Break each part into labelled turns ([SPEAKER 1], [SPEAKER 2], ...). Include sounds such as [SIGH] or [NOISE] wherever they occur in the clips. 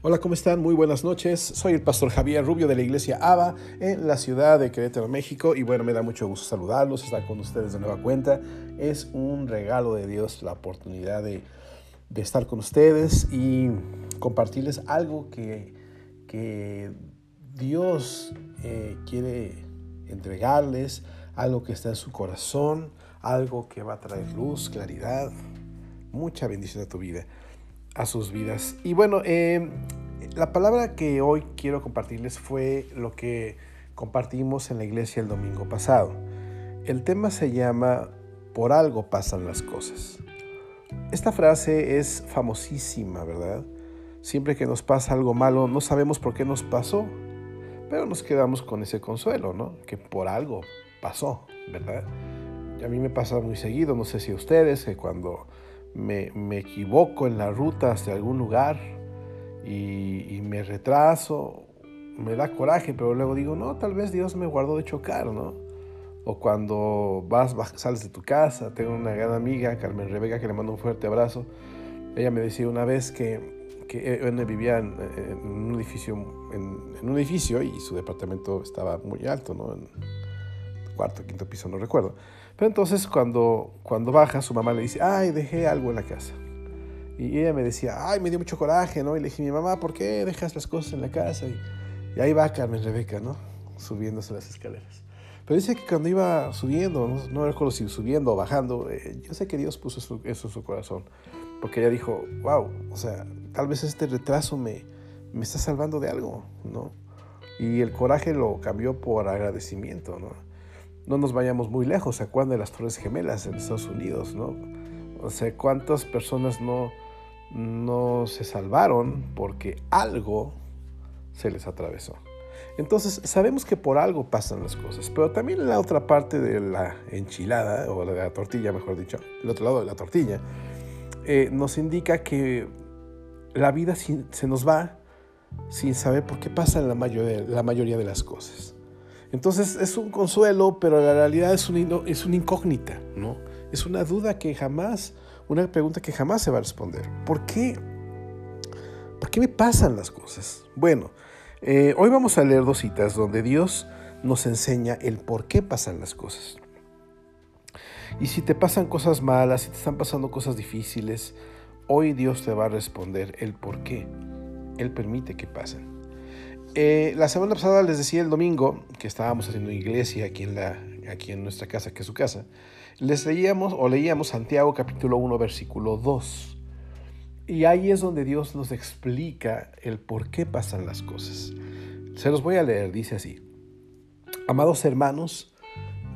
[SPEAKER 1] Hola, ¿cómo están? Muy buenas noches. Soy el pastor Javier Rubio de la iglesia ABA en la ciudad de Querétaro, México. Y bueno, me da mucho gusto saludarlos, estar con ustedes de nueva cuenta. Es un regalo de Dios la oportunidad de, estar con ustedes y compartirles algo que, que Dios eh, quiere entregarles, algo que está en su corazón, algo que va a traer luz, claridad, mucha bendición a tu vida a sus vidas. Y bueno, eh, la palabra que hoy quiero compartirles fue lo que compartimos en la iglesia el domingo pasado. El tema se llama Por algo pasan las cosas. Esta frase es famosísima, ¿verdad? Siempre que nos pasa algo malo, no sabemos por qué nos pasó, pero nos quedamos con ese consuelo, ¿no? Que por algo pasó, ¿verdad? Y a mí me pasa muy seguido, no sé si a ustedes, que cuando me, equivoco en la ruta hacia algún lugar y, me retraso, me da coraje, pero luego digo, no, tal vez Dios me guardó de chocar, ¿no? O cuando vas, sales de tu casa, tengo una gran amiga, Carmen Rebeca, que le mando un fuerte abrazo. Ella me decía una vez que, que él vivía en, un edificio, en, un edificio y su departamento estaba muy alto, ¿no? En cuarto, quinto piso, no recuerdo. Pero entonces cuando, cuando baja, su mamá le dice, ay, dejé algo en la casa. Y ella me decía, ay, me dio mucho coraje, ¿no? Y le dije, mi mamá, ¿por qué dejas las cosas en la casa? Y, ahí va Carmen Rebeca, ¿no? Subiéndose las escaleras. Pero dice que cuando iba subiendo, no, no recuerdo si subiendo o bajando, eh, yo sé que Dios puso eso, en su corazón. Porque ella dijo, wow, o sea, tal vez este retraso me, me está salvando de algo, ¿no? Y el coraje lo cambió por agradecimiento, ¿no? no nos vayamos muy lejos, ¿se acuerdan de las Torres Gemelas en Estados Unidos? ¿no? O sea, ¿cuántas personas no, no se salvaron porque algo se les atravesó? Entonces, sabemos que por algo pasan las cosas, pero también la otra parte de la enchilada, o de la tortilla, mejor dicho, el otro lado de la tortilla, eh, nos indica que la vida se nos va sin saber por qué pasan la la mayoría de las cosas. Entonces es un consuelo, pero la realidad es, es una incógnita, ¿no? Es una duda que jamás, una pregunta que jamás se va a responder. ¿Por qué? ¿Por qué me pasan las cosas? Bueno, eh, hoy vamos a leer dos citas donde Dios nos enseña el por qué pasan las cosas. Y si te pasan cosas malas, si te están pasando cosas difíciles, hoy Dios te va a responder el por qué. Él permite que pasen. Eh, la semana pasada les decía el domingo que estábamos haciendo iglesia aquí en, la, aquí en nuestra casa, que es su casa. Les leíamos o leíamos Santiago capítulo 1 versículo 2. Y ahí es donde Dios nos explica el por qué pasan las cosas. Se los voy a leer, dice así. Amados hermanos,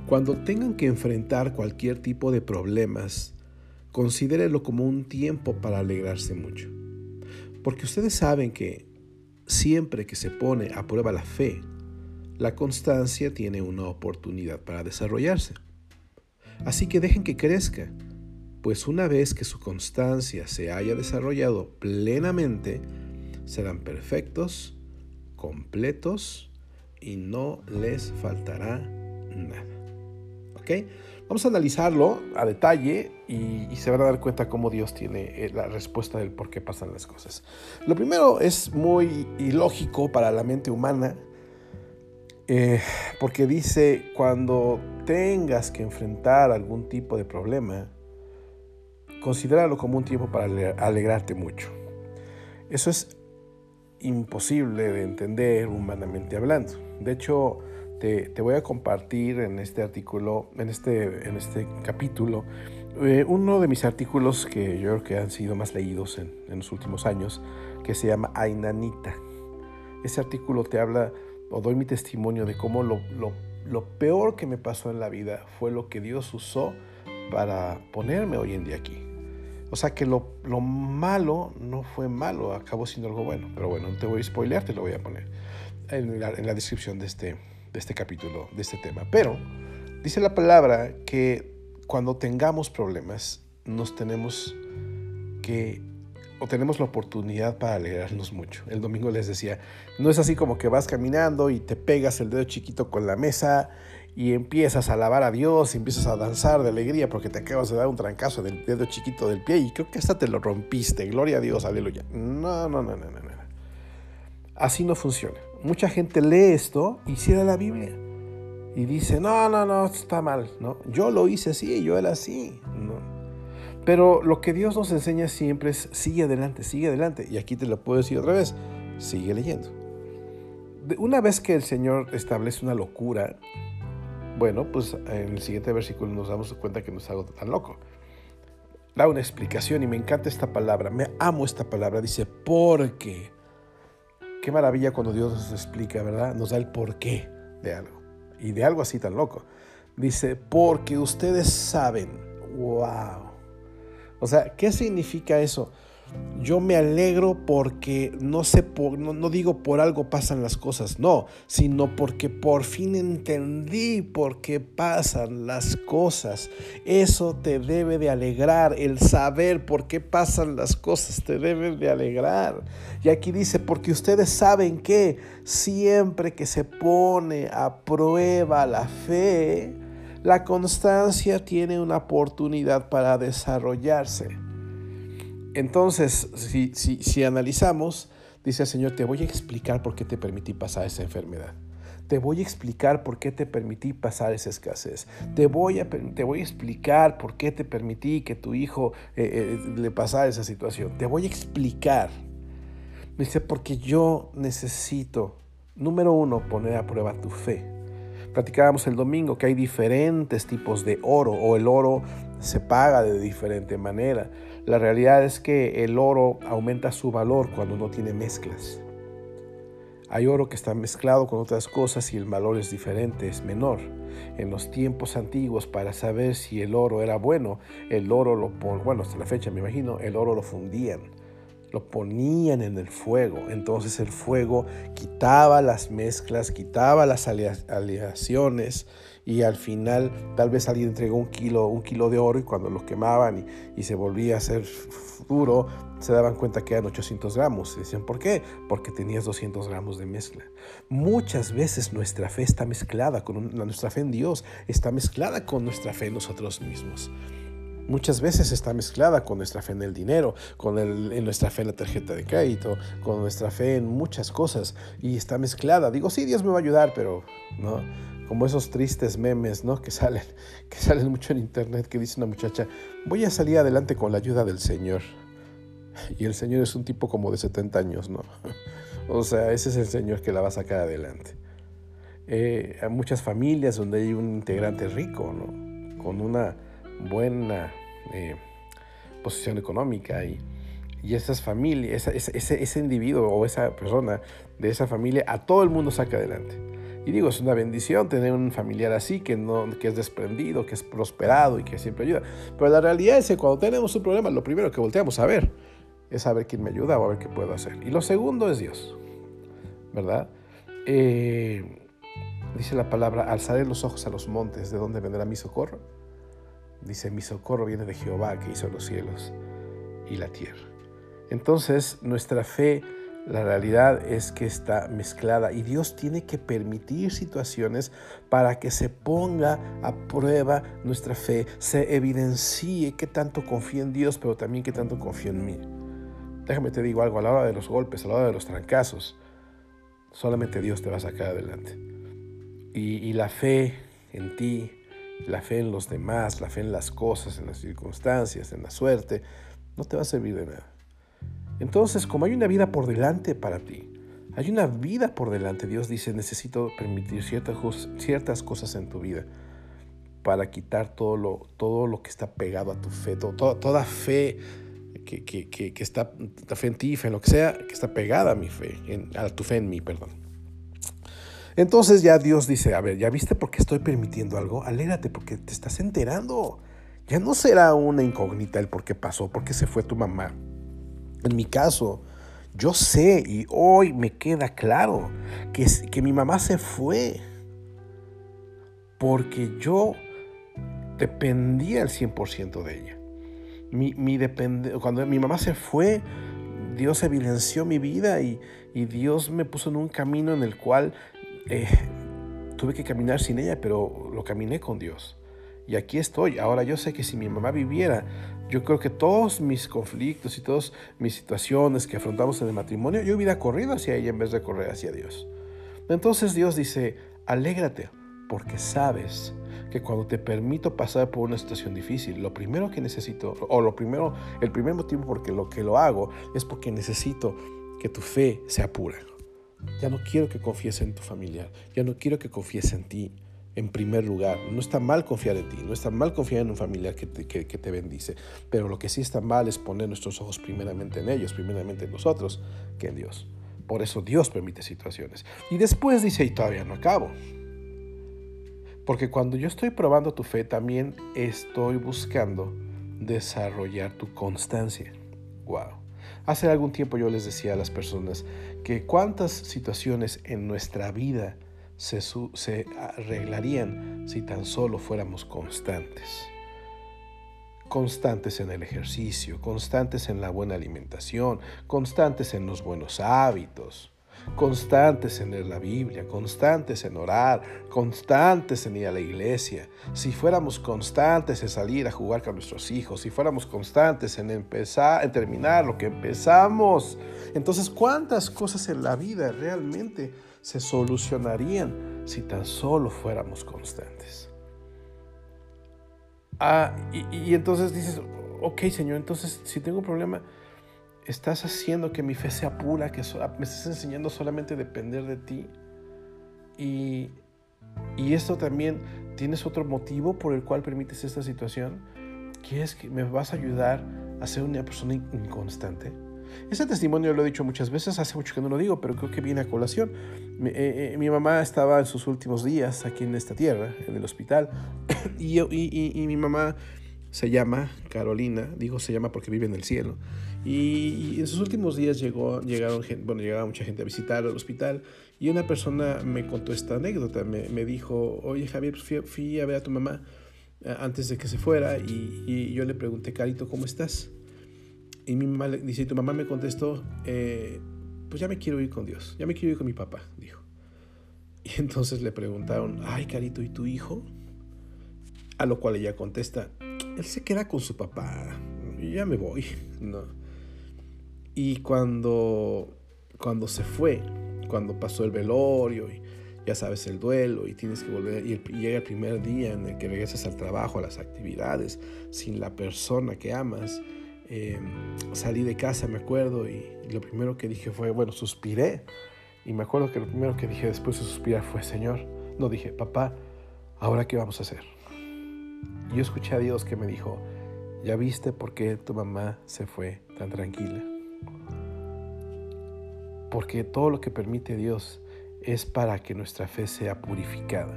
[SPEAKER 1] cuando tengan que enfrentar cualquier tipo de problemas, considérenlo como un tiempo para alegrarse mucho. Porque ustedes saben que Siempre que se pone a prueba la fe, la constancia tiene una oportunidad para desarrollarse. Así que dejen que crezca, pues una vez que su constancia se haya desarrollado plenamente, serán perfectos, completos y no les faltará nada. ¿Ok? Vamos a analizarlo a detalle y, se van a dar cuenta cómo Dios tiene eh, la respuesta del por qué pasan las cosas. Lo primero es muy ilógico para la mente humana, eh, porque dice, cuando tengas que enfrentar algún tipo de problema, considéralo como un tiempo para alegrarte mucho. Eso es imposible de entender humanamente hablando. De hecho, te, voy a compartir en este artículo, en este, en este capítulo, eh, uno de mis artículos que yo creo que han sido más leídos en, los últimos años, que se llama Ainanita. Ese artículo te habla, o doy mi testimonio de cómo lo, lo, peor que me pasó en la vida fue lo que Dios usó para ponerme hoy en día aquí. O sea que lo, lo, malo no fue malo, acabó siendo algo bueno. Pero bueno, no te voy a spoilear, te lo voy a poner en la, en la descripción de este, de este capítulo, de este tema. Pero dice la palabra que cuando tengamos problemas, nos tenemos que o tenemos la oportunidad para alegrarnos mucho. El domingo les decía, no es así como que vas caminando y te pegas el dedo chiquito con la mesa y empiezas a alabar a Dios y empiezas a danzar de alegría porque te acabas de dar un trancazo del dedo chiquito del pie y creo que hasta te lo rompiste. Gloria a Dios, aleluya. No, no, no, no, no. no. así no funciona. Mucha gente lee esto y cierra la Biblia y dice, no, no, no, está mal, ¿no? Yo lo hice así, yo era así. Pero lo que Dios nos enseña siempre es, sigue adelante, sigue adelante. Y aquí te lo puedo decir otra vez, sigue leyendo. Una vez que el Señor establece una locura, bueno, pues en el siguiente versículo nos damos cuenta que no es tan loco. Da una explicación y me encanta esta palabra, me amo esta palabra, dice, porque. Qué maravilla cuando Dios nos explica, ¿verdad? Nos da el porqué de algo y de algo así tan loco. Dice, porque ustedes saben, wow. O sea, ¿qué significa eso? yo me alegro porque no sé, no, digo por algo pasan las cosas, no, sino porque por fin entendí por qué pasan las cosas. Eso te debe de alegrar, el saber por qué pasan las cosas te debe de alegrar. Y aquí dice, porque ustedes saben que siempre que se pone a prueba la fe, la constancia tiene una oportunidad para desarrollarse. Entonces, si, si, analizamos, dice el Señor, te voy a explicar por qué te permití pasar esa enfermedad. Te voy a explicar por qué te permití pasar esa escasez. Te voy a, te voy a explicar por qué te permití que tu hijo eh, eh, le pasara esa situación. Te voy a explicar. Dice, porque yo necesito, número uno, poner a prueba tu fe. Platicábamos el domingo que hay diferentes tipos de oro o el oro se paga de diferente manera. La realidad es que el oro aumenta su valor cuando no tiene mezclas. Hay oro que está mezclado con otras cosas y el valor es diferente, es menor. En los tiempos antiguos, para saber si el oro era bueno, el oro lo bueno, hasta la fecha me imagino, el oro lo fundían, lo ponían en el fuego. Entonces el fuego quitaba las mezclas, quitaba las aleaciones y al final tal vez alguien entregó un kilo, un kilo de oro y cuando lo quemaban y, se volvía a hacer duro, se daban cuenta que eran 800 gramos. Y decían, ¿por qué? Porque tenías 200 gramos de mezcla. Muchas veces nuestra fe está mezclada con nuestra fe en Dios, está mezclada con nuestra fe en nosotros mismos. Muchas veces está mezclada con nuestra fe en el dinero, con el, en nuestra fe en la tarjeta de crédito, con nuestra fe en muchas cosas. Y está mezclada. Digo, sí, Dios me va a ayudar, pero no como esos tristes memes, ¿no? Que salen, [LAUGHS] que salen mucho en internet, que dice una muchacha, voy a salir adelante con la ayuda del Señor. [LAUGHS] Y el Señor es un tipo como de 70 años, ¿no? [LAUGHS] O sea, ese es el Señor que la va a sacar adelante. Eh, hay muchas familias donde hay un integrante rico, ¿no? Con una buena eh, posición económica y, y esas familias, ese, ese individuo o esa persona de esa familia, a todo el mundo saca adelante. Y digo, es una bendición tener un familiar así, que, no, que es desprendido, que es prosperado y que siempre ayuda. Pero la realidad es que cuando tenemos un problema, lo primero que volteamos a ver es a ver quién me ayuda o a ver qué puedo hacer. Y lo segundo es Dios, ¿verdad? Eh, dice la palabra, alzaré los ojos a los montes, ¿de dónde vendrá mi socorro? Dice, mi socorro viene de Jehová que hizo los cielos y la tierra. Entonces, nuestra fe la realidad es que está mezclada y Dios tiene que permitir situaciones para que se ponga a prueba nuestra fe, se evidencie que tanto confío en Dios, pero también que tanto confío en mí. Déjame te digo algo, a la hora de los golpes, a la hora de los trancazos, solamente Dios te va a sacar adelante. Y, y la fe en ti, la fe en los demás, la fe en las cosas, en las circunstancias, en la suerte, no te va a servir de nada. Entonces, como hay una vida por delante para ti, hay una vida por delante, Dios dice, necesito permitir ciertas, cosas en tu vida para quitar todo lo, todo lo que está pegado a tu fe, toda fe que, que, que, está, fe en ti, fe en lo que sea, que está pegada a mi fe, a tu fe en mí, perdón. Entonces ya Dios dice, a ver, ¿ya viste por qué estoy permitiendo algo? Alégrate porque te estás enterando. Ya no será una incógnita el por qué pasó, por qué se fue tu mamá, en mi caso, yo sé y hoy me queda claro que, que mi mamá se fue porque yo dependía al 100% de ella. Mi, mi cuando mi mamá se fue, Dios evidenció mi vida y, y, Dios me puso en un camino en el cual eh, tuve que caminar sin ella, pero lo caminé con Dios. Y aquí estoy. Ahora yo sé que si mi mamá viviera, yo creo que todos mis conflictos y todas mis situaciones que afrontamos en el matrimonio, yo hubiera corrido hacia ella en vez de correr hacia Dios. Entonces Dios dice, alégrate, porque sabes que cuando te permito pasar por una situación difícil, lo primero que necesito, o lo primero, el primer motivo por lo que lo hago, es porque necesito que tu fe se apure. Ya no quiero que confíes en tu familiar, ya no quiero que confíes en ti en primer lugar. No está mal confiar en ti, no está mal confiar en un familiar que te, que, te, bendice, pero lo que sí está mal es poner nuestros ojos primeramente en ellos, primeramente en nosotros, que en Dios. Por eso Dios permite situaciones. Y después dice, y todavía no acabo. Porque cuando yo estoy probando tu fe, también estoy buscando desarrollar tu constancia. Wow. Hace algún tiempo yo les decía a las personas que cuántas situaciones en nuestra vida se, se arreglarían si tan solo fuéramos constantes. Constantes en el ejercicio, constantes en la buena alimentación, constantes en los buenos hábitos, constantes en leer la Biblia, constantes en orar, constantes en ir a la iglesia, si fuéramos constantes en salir a jugar con nuestros hijos, si fuéramos constantes en empezar, en terminar lo que empezamos, entonces cuántas cosas en la vida realmente se solucionarían si tan solo fuéramos constantes. Ah, y, y entonces dices, ok Señor, entonces si tengo un problema, estás haciendo que mi fe sea pura, que me estás enseñando solamente a depender de ti. Y, y esto también, ¿tienes otro motivo por el cual permites esta situación? ¿Qué es que me vas a ayudar a ser una persona inconstante? Ese testimonio lo he dicho muchas veces, hace mucho que no lo digo, pero creo que viene a colación. Mi, eh, eh, mamá estaba en sus últimos días aquí en esta tierra, en el hospital, [COUGHS] y, y, y mi mamá se llama Carolina, digo se llama porque vive en el cielo, y, en sus últimos días llegó, llegaron, bueno, llegaba mucha gente a visitar al hospital y una persona me contó esta anécdota, me, me dijo, oye Javier, pues fui, a ver a tu mamá eh, antes de que se fuera y, y, yo le pregunté, Carito, ¿cómo estás? Y mi mamá dice, tu mamá me contestó, eh, pues ya me quiero ir con Dios, ya me quiero ir con mi papá, dijo. Y entonces le preguntaron, ay Carito, ¿y tu hijo? A lo cual ella contesta, él se queda con su papá, ya me voy, [LAUGHS] no. Y cuando, cuando se fue, cuando pasó el velorio y ya sabes el duelo y tienes que volver y, llega el primer día en el que regresas al trabajo, a las actividades, sin la persona que amas, em, salí de casa, me acuerdo, y, lo primero que dije fue, bueno, suspiré. Y me acuerdo que lo primero que dije después de suspirar fue, Señor, no dije, papá, ¿ahora qué vamos a hacer? Yo escuché a Dios que me dijo, ¿ya viste por qué tu mamá se fue tan tranquila? porque todo lo que permite Dios es para que nuestra fe sea purificada,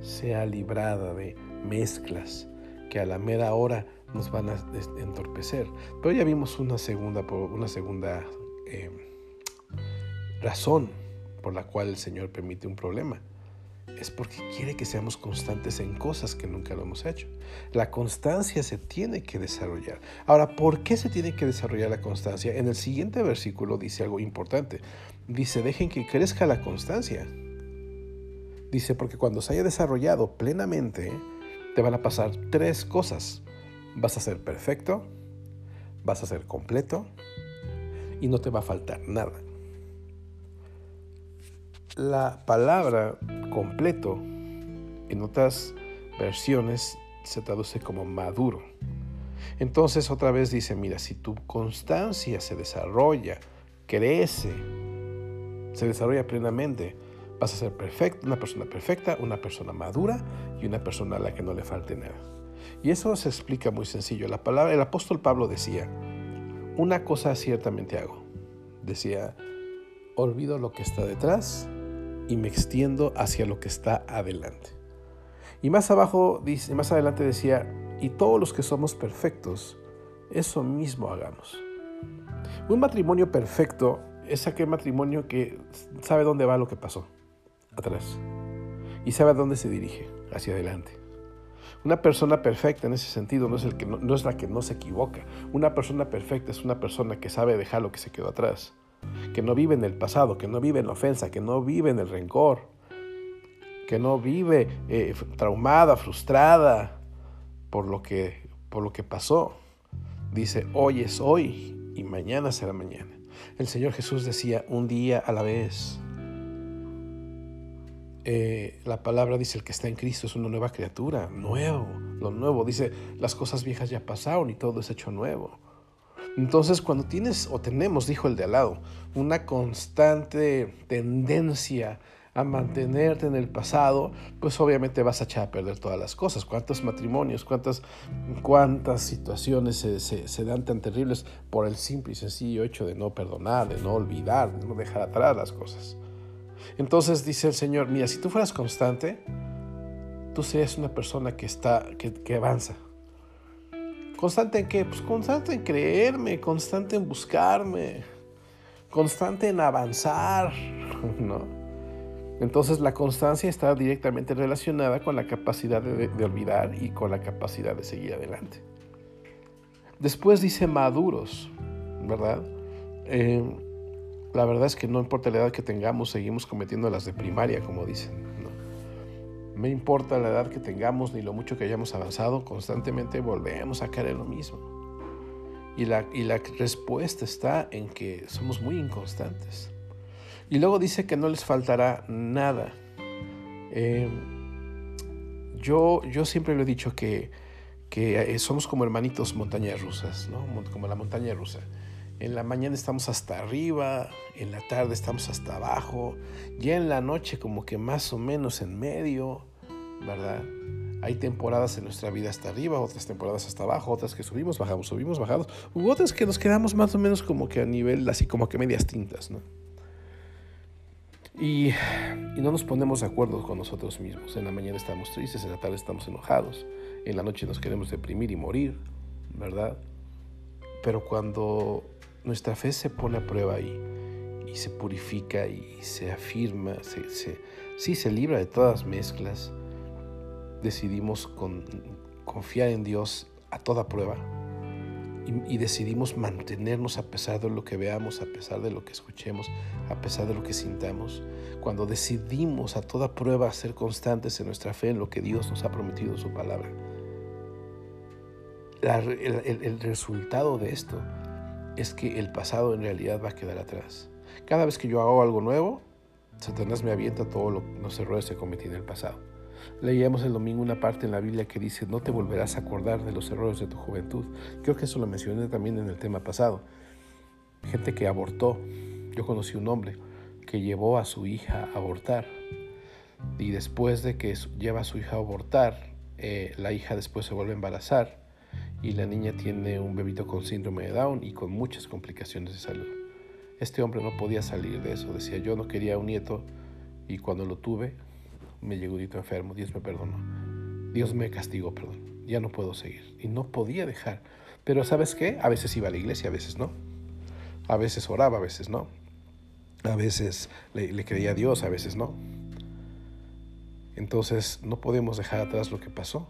[SPEAKER 1] sea librada de mezclas que a la mera hora nos van a entorpecer. Pero ya vimos una segunda, una segunda eh, razón por la cual el Señor permite un problema es porque quiere que seamos constantes en cosas que nunca lo hemos hecho. La constancia se tiene que desarrollar. Ahora, ¿por qué se tiene que desarrollar la constancia? En el siguiente versículo dice algo importante. Dice, dejen que crezca la constancia. Dice, porque cuando se haya desarrollado plenamente, te van a pasar tres cosas. Vas a ser perfecto, vas a ser completo y no te va a faltar nada. La palabra completo en otras versiones se traduce como maduro. Entonces otra vez dice, mira, si tu constancia se desarrolla, crece, se desarrolla plenamente, vas a ser perfecto, una persona perfecta, una persona madura y una persona a la que no le falte nada. Y eso se explica muy sencillo. La palabra, el apóstol Pablo decía, una cosa ciertamente hago. Decía, olvido lo que está detrás y me extiendo hacia lo que está adelante. Y más abajo, dice, más adelante decía, y todos los que somos perfectos, eso mismo hagamos. Un matrimonio perfecto es aquel matrimonio que sabe dónde va lo que pasó, atrás, y sabe a dónde se dirige, hacia adelante. Una persona perfecta en ese sentido no es, el que no es la que no se equivoca. Una persona perfecta es una persona que sabe dejar lo que se quedó atrás que no vive en el pasado, que no vive en la ofensa, que no vive en el rencor, que no vive eh, traumada, frustrada, por lo que, por lo que pasó. Dice, hoy es hoy y mañana será mañana. El Señor Jesús decía, un día a la vez. Eh, la palabra dice, el que está en Cristo es una nueva criatura, nuevo, lo nuevo. Dice, las cosas viejas ya pasaron y todo es hecho nuevo. Entonces, cuando tienes o tenemos, dijo el de al lado, una constante tendencia a mantenerte en el pasado, pues obviamente vas a echar a perder todas las cosas. ¿Cuántos matrimonios, cuántas, cuántas situaciones se, dan tan terribles por el simple y sencillo hecho de no perdonar, de no olvidar, de no dejar atrás las cosas? Entonces dice el Señor, mira, si tú fueras constante, tú serías una persona que, está, que avanza. ¿Constante en qué? Pues constante en creerme, constante en buscarme, constante en avanzar, [LAUGHS] ¿no? Entonces la constancia está directamente relacionada con la capacidad de, olvidar y con la capacidad de seguir adelante. Después dice maduros, ¿verdad? Eh, la verdad es que no importa la edad que tengamos, seguimos cometiendo las de primaria, como dicen. ¿No? Importa la edad que tengamos ni lo mucho que hayamos avanzado, constantemente volvemos a caer en lo mismo. Y la, y la respuesta está en que somos muy inconstantes. Y luego dice que no les faltará nada. Eh, yo, yo siempre lo he dicho que, que eh, somos como hermanitos montañas rusas, ¿no? como la montaña rusa. En la mañana estamos hasta arriba, en la tarde estamos hasta abajo, ya en la noche como que más o menos en medio, ¿verdad? Hay temporadas en nuestra vida hasta arriba, otras temporadas hasta abajo, otras que subimos, bajamos, subimos, bajamos, u otras que nos quedamos más o menos como que a nivel, así como que medias tintas, ¿no? Y, no nos ponemos de acuerdo con nosotros mismos. En la mañana estamos tristes, en la tarde estamos enojados, en la noche nos queremos deprimir y morir, ¿verdad? Pero cuando nuestra fe se pone a prueba y, se purifica y se afirma, se, se, sí se libra de todas mezclas, decidimos con, confiar en Dios a toda prueba y, decidimos mantenernos a pesar de lo que veamos, a pesar de lo que escuchemos, a pesar de lo que sintamos, cuando decidimos a toda prueba ser constantes en nuestra fe en lo que Dios nos ha prometido en su palabra. el resultado de esto es que el pasado en realidad va a quedar atrás. Cada vez que yo hago algo nuevo, Satanás me avienta todos los errores que cometí en el pasado. Leíamos el domingo una parte en la Biblia que dice, no te volverás a acordar de los errores de tu juventud. Creo que eso lo mencioné también en el tema pasado. Gente que abortó. Yo conocí un hombre que llevó a su hija a abortar. Y después de que lleva a su hija a abortar, eh, la hija después se vuelve a embarazar y la niña tiene un bebito con síndrome de Down y con muchas complicaciones de salud. Este hombre no podía salir de eso. Decía, yo no quería un nieto y cuando lo tuve me llegó dito enfermo, Dios me perdonó. Dios me castigó, perdón. Ya no puedo seguir. Y no podía dejar. Pero ¿sabes qué? A veces iba a la iglesia, a veces no. A veces oraba, a veces no. A veces le, creía a Dios, a veces no. Entonces no podemos dejar atrás lo que pasó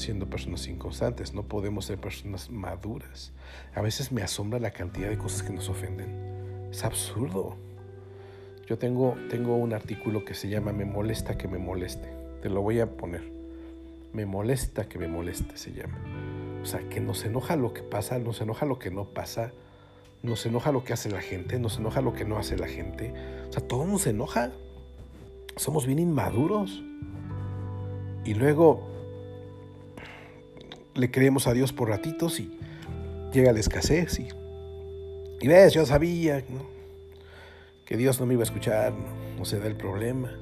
[SPEAKER 1] siendo personas inconstantes, no podemos ser personas maduras. A veces me asombra la cantidad de cosas que nos ofenden. Es absurdo. Yo tengo, tengo un artículo que se llama Me molesta que me moleste. Te lo voy a poner. Me molesta que me moleste se llama. O sea, que nos enoja lo que pasa, nos enoja lo que no pasa, nos enoja lo que hace la gente, nos enoja lo que no hace la gente. O sea, todo nos enoja. Somos bien inmaduros. Y luego le creemos a Dios por ratitos y llega la escasez y, y ves, yo sabía, que Dios no me iba a escuchar, no, se da el problema.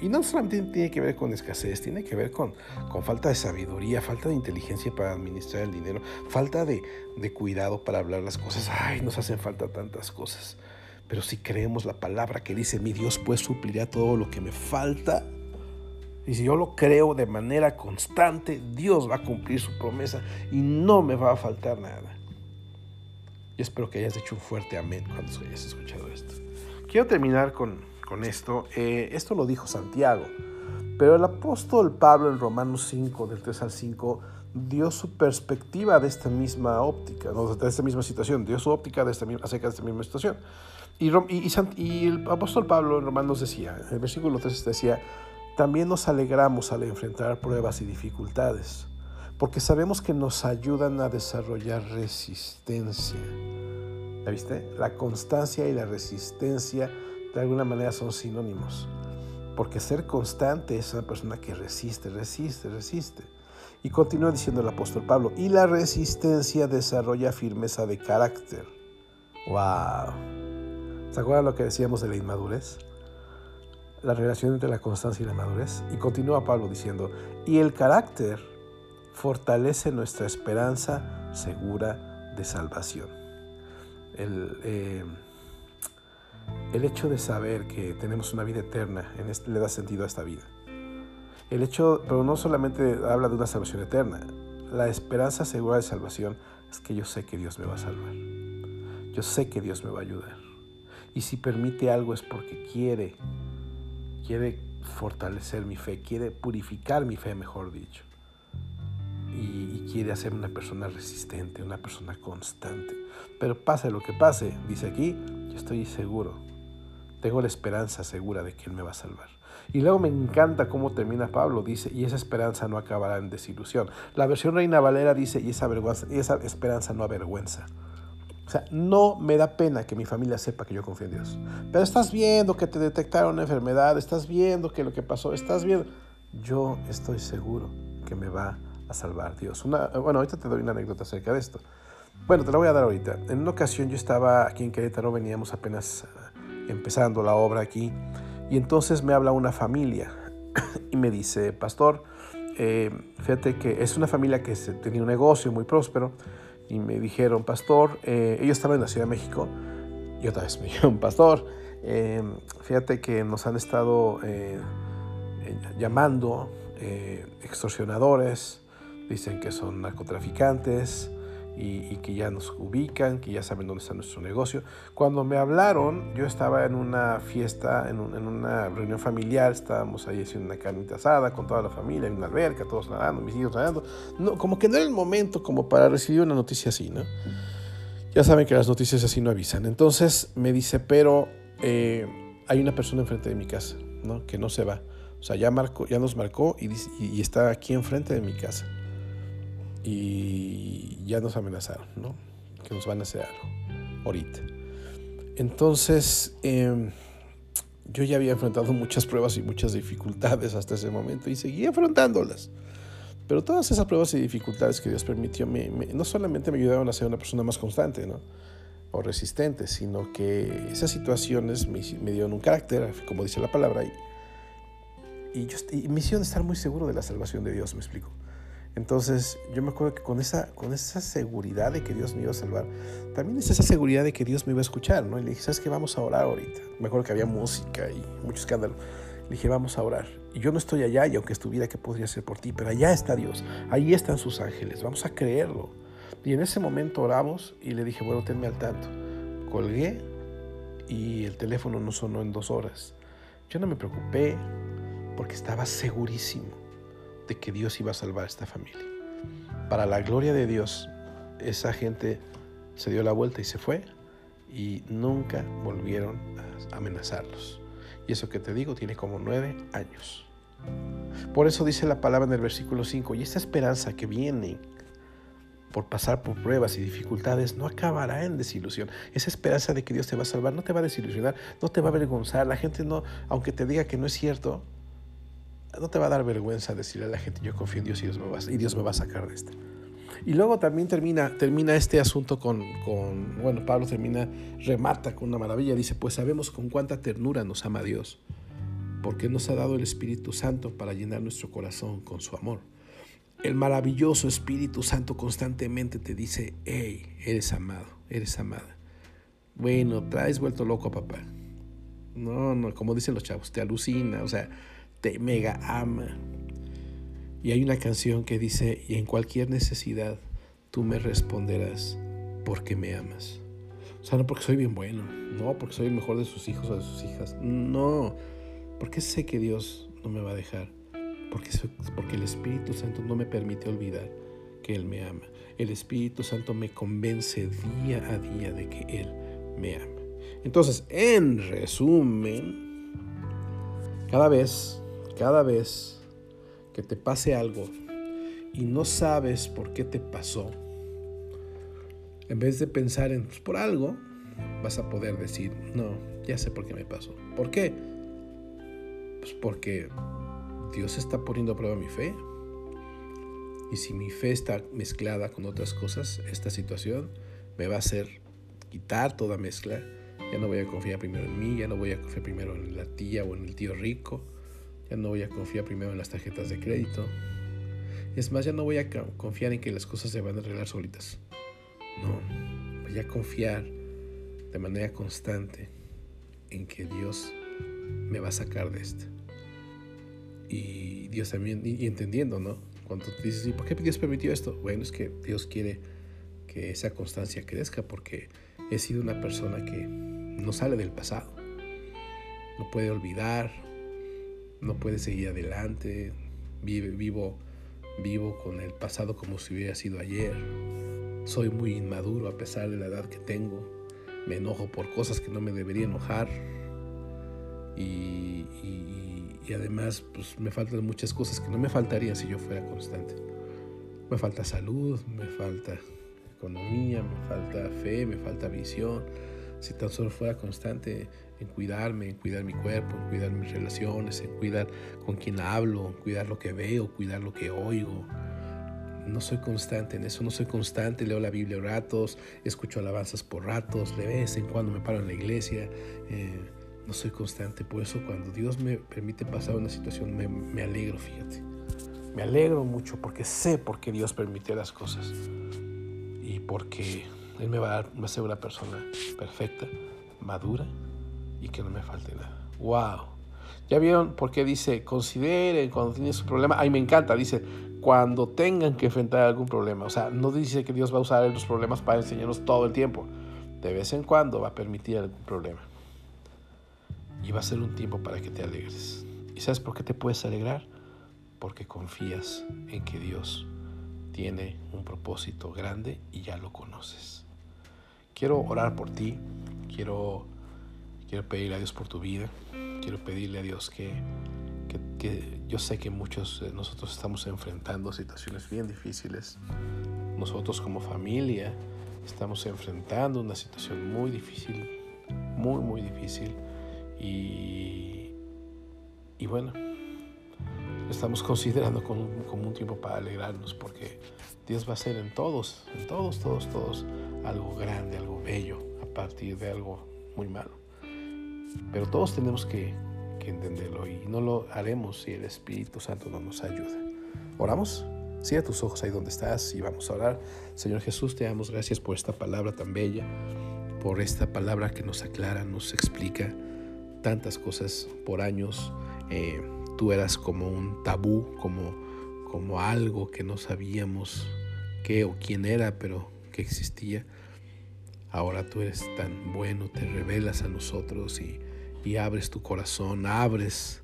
[SPEAKER 1] Y no solamente tiene que ver con escasez, tiene que ver con, con falta de sabiduría, falta de inteligencia para administrar el dinero, falta de, de, cuidado para hablar las cosas. Ay, nos hacen falta tantas cosas. Pero si creemos la palabra que dice, mi Dios pues suplirá todo lo que me falta, y si yo lo creo de manera constante, Dios va a cumplir su promesa y no me va a faltar nada. Y espero que hayas hecho un fuerte amén cuando hayas escuchado esto. Quiero terminar con, esto. Eh, esto lo dijo Santiago, pero el apóstol Pablo en Romanos 5, del 3 al 5, dio su perspectiva de esta misma óptica, de esta misma situación, dio su óptica de esta, acerca de esta misma situación. Y, y, el apóstol Pablo en Romanos decía, en el versículo 3 decía, también nos alegramos al enfrentar pruebas y dificultades, porque sabemos que nos ayudan a desarrollar resistencia. ¿Ya viste? La constancia y la resistencia de alguna manera son sinónimos. Porque ser constante es una persona que resiste, resiste, resiste. Y continúa diciendo el apóstol Pablo, y la resistencia desarrolla firmeza de carácter. ¡Wow! ¿Se acuerdan lo que decíamos de la inmadurez? La relación entre la constancia y la madurez. Y continúa Pablo diciendo, y el carácter fortalece nuestra esperanza segura de salvación. El, eh, el hecho de saber que tenemos una vida eterna este, le da sentido a esta vida. El hecho, pero no solamente habla de una salvación eterna, la esperanza segura de salvación es que yo sé que Dios me va a salvar. Yo sé que Dios me va a ayudar. Y si permite algo es porque quiere, quiere fortalecer mi fe, quiere purificar mi fe, mejor dicho. Y, y quiere hacerme una persona resistente, una persona constante. Pero pase lo que pase, dice aquí, yo estoy seguro, tengo la esperanza segura de que Él me va a salvar. Y luego me encanta cómo termina Pablo, dice, y esa esperanza no acabará en desilusión. La versión Reina Valera dice, y esa, vergüenza, y esa esperanza no avergüenza. Sea, no me da pena que mi familia sepa que yo confío en Dios. Pero estás viendo que te detectaron una enfermedad, estás viendo que lo que pasó, estás viendo. Yo estoy seguro que me va a salvar Dios. Bueno, ahorita te doy una anécdota acerca de esto. Bueno, te la voy a dar ahorita. En una ocasión yo estaba aquí en Querétaro, veníamos apenas eh, empezando la obra aquí y entonces me habla una familia [COUGHS] y me dice, pastor, eh, fíjate que es una familia que tenía un negocio muy próspero y me dijeron, pastor, eh, ellos estaban en la Ciudad de México y otra vez me [LAUGHS] dijeron, pastor, eh, fíjate que nos han estado llamando extorsionadores, dicen que son narcotraficantes, y, que ya nos ubican, que ya saben dónde está nuestro negocio. Cuando me hablaron, yo estaba en una fiesta, en, una reunión familiar, estábamos ahí haciendo una carnita asada con toda la familia, en una alberca, todos nadando, mis hijos nadando. No, como que no era el momento como para recibir una noticia así, ¿no? Ya saben que las noticias así no avisan. Entonces me dice, pero eh, hay una persona enfrente de mi casa, ¿no? Que no se va. O sea, ya, marcó, ya nos marcó y, y está aquí enfrente de mi casa y ya nos amenazaron, ¿no? Que nos van a hacer algo ahorita. Entonces, em, yo ya había enfrentado muchas pruebas y muchas dificultades hasta ese momento y seguía afrontándolas. Pero todas esas pruebas y dificultades que Dios permitió no solamente me ayudaron a ser una persona más constante, ¿no? o resistente, sino que esas situaciones me, dieron un carácter, como dice la palabra, y, y, yo, y me hicieron estar muy seguro de la salvación de Dios, me explico. Entonces yo me acuerdo que con esa, con esa seguridad de que Dios me iba a salvar, también es esa seguridad de que Dios me iba a escuchar, ¿no? Y le dije, ¿sabes qué? Vamos a orar ahorita. Me acuerdo que había música y mucho escándalo. Le dije, vamos a orar. Y yo no estoy allá y aunque estuviera, ¿qué podría hacer por ti? Pero allá está Dios, ahí están sus ángeles, vamos a creerlo. Y en ese momento oramos y le dije, bueno, tenme al tanto. Colgué y el teléfono no sonó en dos horas. Yo no me preocupé porque estaba segurísimo que Dios iba a salvar a esta familia. Para la gloria de Dios, esa gente se dio la vuelta y se fue y nunca volvieron a amenazarlos. Y eso que te digo tiene como nueve años. Por eso dice la palabra en el versículo 5, y esta esperanza que viene por pasar por pruebas y dificultades no acabará en desilusión. Esa esperanza de que Dios te va a salvar no te va a desilusionar, no te va a avergonzar. La gente no, aunque te diga que no es cierto, no te va a dar vergüenza decirle a la gente, yo confío en Dios y Dios me va, y Dios me va a sacar de este. Y luego también termina, termina este asunto con, con, bueno, Pablo termina, remata con una maravilla, dice, pues sabemos con cuánta ternura nos ama Dios, porque nos ha dado el Espíritu Santo para llenar nuestro corazón con su amor. El maravilloso Espíritu Santo constantemente te dice, hey, eres amado, eres amada. Bueno, traes vuelto loco a papá. No, no, como dicen los chavos, te alucina, o sea, te mega ama. Y hay una canción que dice, y en cualquier necesidad tú me responderás porque me amas. O sea, no porque soy bien bueno, no porque soy el mejor de sus hijos o de sus hijas, no, porque sé que Dios no me va a dejar, porque, porque el Espíritu Santo no me permite olvidar que Él me ama. El Espíritu Santo me convence día a día de que Él me ama. Entonces, en resumen, cada vez cada vez que te pase algo y no sabes por qué te pasó, en vez de pensar en pues, por algo, vas a poder decir, no, ya sé por qué me pasó. ¿Por qué? Pues porque Dios está poniendo a prueba mi fe. Y si mi fe está mezclada con otras cosas, esta situación me va a hacer quitar toda mezcla. Ya no voy a confiar primero en mí, ya no voy a confiar primero en la tía o en el tío rico, ya no voy a confiar primero en las tarjetas de crédito. Es más, ya no voy a confiar en que las cosas se van a arreglar solitas. No, voy a confiar de manera constante en que Dios me va a sacar de esto. Y Dios también, y entendiendo, ¿no? Cuando tú dices, ¿y por qué Dios permitió esto? Bueno, es que Dios quiere que esa constancia crezca porque he sido una persona que no sale del pasado, no puede olvidar, no puede seguir adelante, vive, vivo, vivo con el pasado como si hubiera sido ayer, soy muy inmaduro a pesar de la edad que tengo. Me enojo por cosas que no me debería enojar. Y, además pues, me faltan muchas cosas que no me faltarían si yo fuera constante. Me falta salud, me falta economía, me falta fe, me falta visión. Si tan solo fuera constante en cuidarme, en cuidar mi cuerpo, en cuidar mis relaciones, en cuidar con quien hablo, en cuidar lo que veo, cuidar lo que oigo, no soy constante en eso, no soy constante, leo la Biblia ratos, escucho alabanzas por ratos, de vez en cuando me paro en la iglesia, eh, no soy constante, por eso cuando Dios me permite pasar una situación me, alegro, fíjate, me alegro mucho porque sé por qué Dios permite las cosas y porque Él me va a, dar, va a ser una persona perfecta, madura y que no me falte nada. ¡Wow! ¿Ya vieron por qué dice, consideren cuando tienes un problema? Ay, me encanta, dice, cuando tengan que enfrentar algún problema. O sea, no dice que Dios va a usar los problemas para enseñarnos todo el tiempo. De vez en cuando va a permitir algún problema. Y va a ser un tiempo para que te alegres. ¿Y sabes por qué te puedes alegrar? Porque confías en que Dios tiene un propósito grande y ya lo conoces. Quiero orar por ti. Quiero, quiero pedirle a Dios por tu vida. Quiero pedirle a Dios que que, yo sé que muchos de nosotros estamos enfrentando situaciones bien difíciles. Nosotros como familia estamos enfrentando una situación muy difícil, muy, muy difícil. Y, y bueno, estamos considerando como, como, un tiempo para alegrarnos porque Dios va a hacer en todos, en todos, todos, todos, algo grande, algo bello a partir de algo muy malo. Pero todos tenemos que que entenderlo y no lo haremos si el Espíritu Santo no nos ayuda. ¿Oramos? Cierra tus ojos ahí donde estás y vamos a orar. Señor Jesús, te damos gracias por esta palabra tan bella, por esta palabra que nos aclara, nos explica tantas cosas por años. Eh, tú eras como un tabú, como, como algo que no sabíamos qué o quién era, pero que existía. Ahora tú eres tan bueno, te revelas a nosotros y y abres tu corazón, abres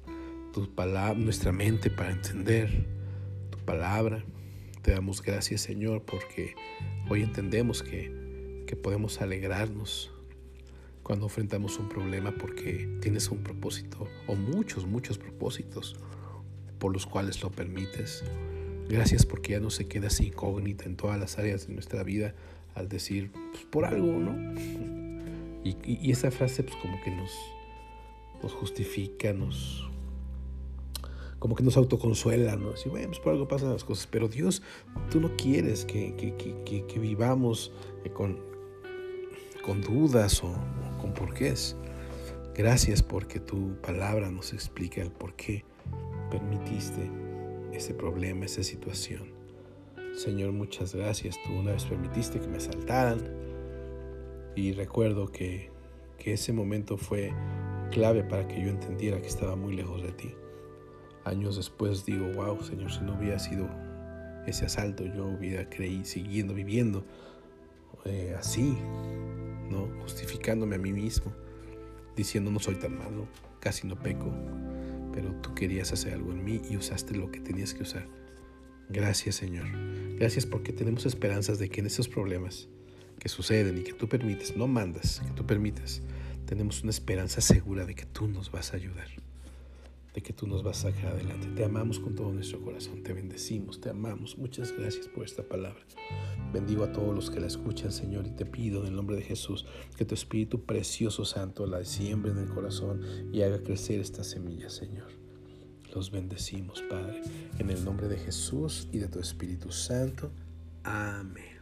[SPEAKER 1] tu palabra, nuestra mente para entender tu palabra. Te damos gracias, Señor, porque hoy entendemos que, que podemos alegrarnos cuando enfrentamos un problema porque tienes un propósito o muchos, muchos propósitos por los cuales lo permites. Gracias porque ya no se queda así incógnita en todas las áreas de nuestra vida al decir, pues, por algo, ¿no? Y, esa frase pues como que nos, nos justifica, nos como que nos autoconsuela, ¿no? Así, bueno, pues por algo pasan las cosas, pero Dios, tú no quieres que, que, vivamos eh, con, con dudas o, o con porqués. Gracias porque tu palabra nos explica el por qué permitiste ese problema, esa situación. Señor, muchas gracias. Tú una vez permitiste que me asaltaran y recuerdo que, que ese momento fue clave para que yo entendiera que estaba muy lejos de ti. Años después digo, wow, Señor, si no hubiera sido ese asalto, yo hubiera creído, siguiendo viviendo eh, así, ¿no? Justificándome a mí mismo, diciendo no soy tan malo, casi no peco, pero tú querías hacer algo en mí y usaste lo que tenías que usar. Gracias, Señor. Gracias porque tenemos esperanzas de que en esos problemas que suceden y que tú permites, no mandas, que tú permites, tenemos una esperanza segura de que tú nos vas a ayudar. de que tú nos vas a sacar adelante. Te amamos con todo nuestro corazón, te bendecimos, te amamos. Muchas gracias por esta palabra. Bendigo a todos los que la escuchan, Señor, y te pido en el nombre de Jesús que tu Espíritu precioso Santo la siembre en el corazón y haga crecer esta semilla, Señor. Los bendecimos, Padre, en el nombre de Jesús y de tu Espíritu Santo. Amén.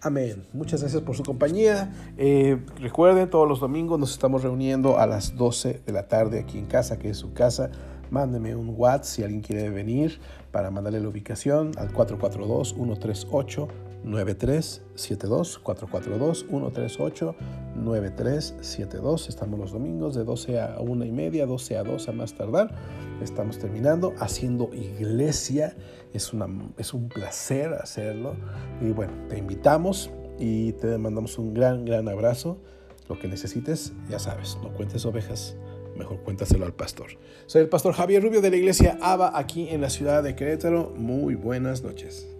[SPEAKER 1] Amén. Muchas gracias por su compañía. Eh, recuerden, todos los domingos nos estamos reuniendo a las 12 de la tarde aquí en casa, que es su casa. Mándeme un WhatsApp si alguien quiere venir para mandarle la ubicación al 442-138. 9372 442 138 9372 estamos los domingos de 12 a 1 y media 12 a 2 a más tardar estamos terminando haciendo iglesia es, una, es un placer hacerlo y bueno te invitamos y te mandamos un gran gran abrazo lo que necesites ya sabes no cuentes ovejas mejor cuéntaselo al pastor. Soy el pastor Javier Rubio de la iglesia ABA aquí en la ciudad de Querétaro. Muy buenas noches.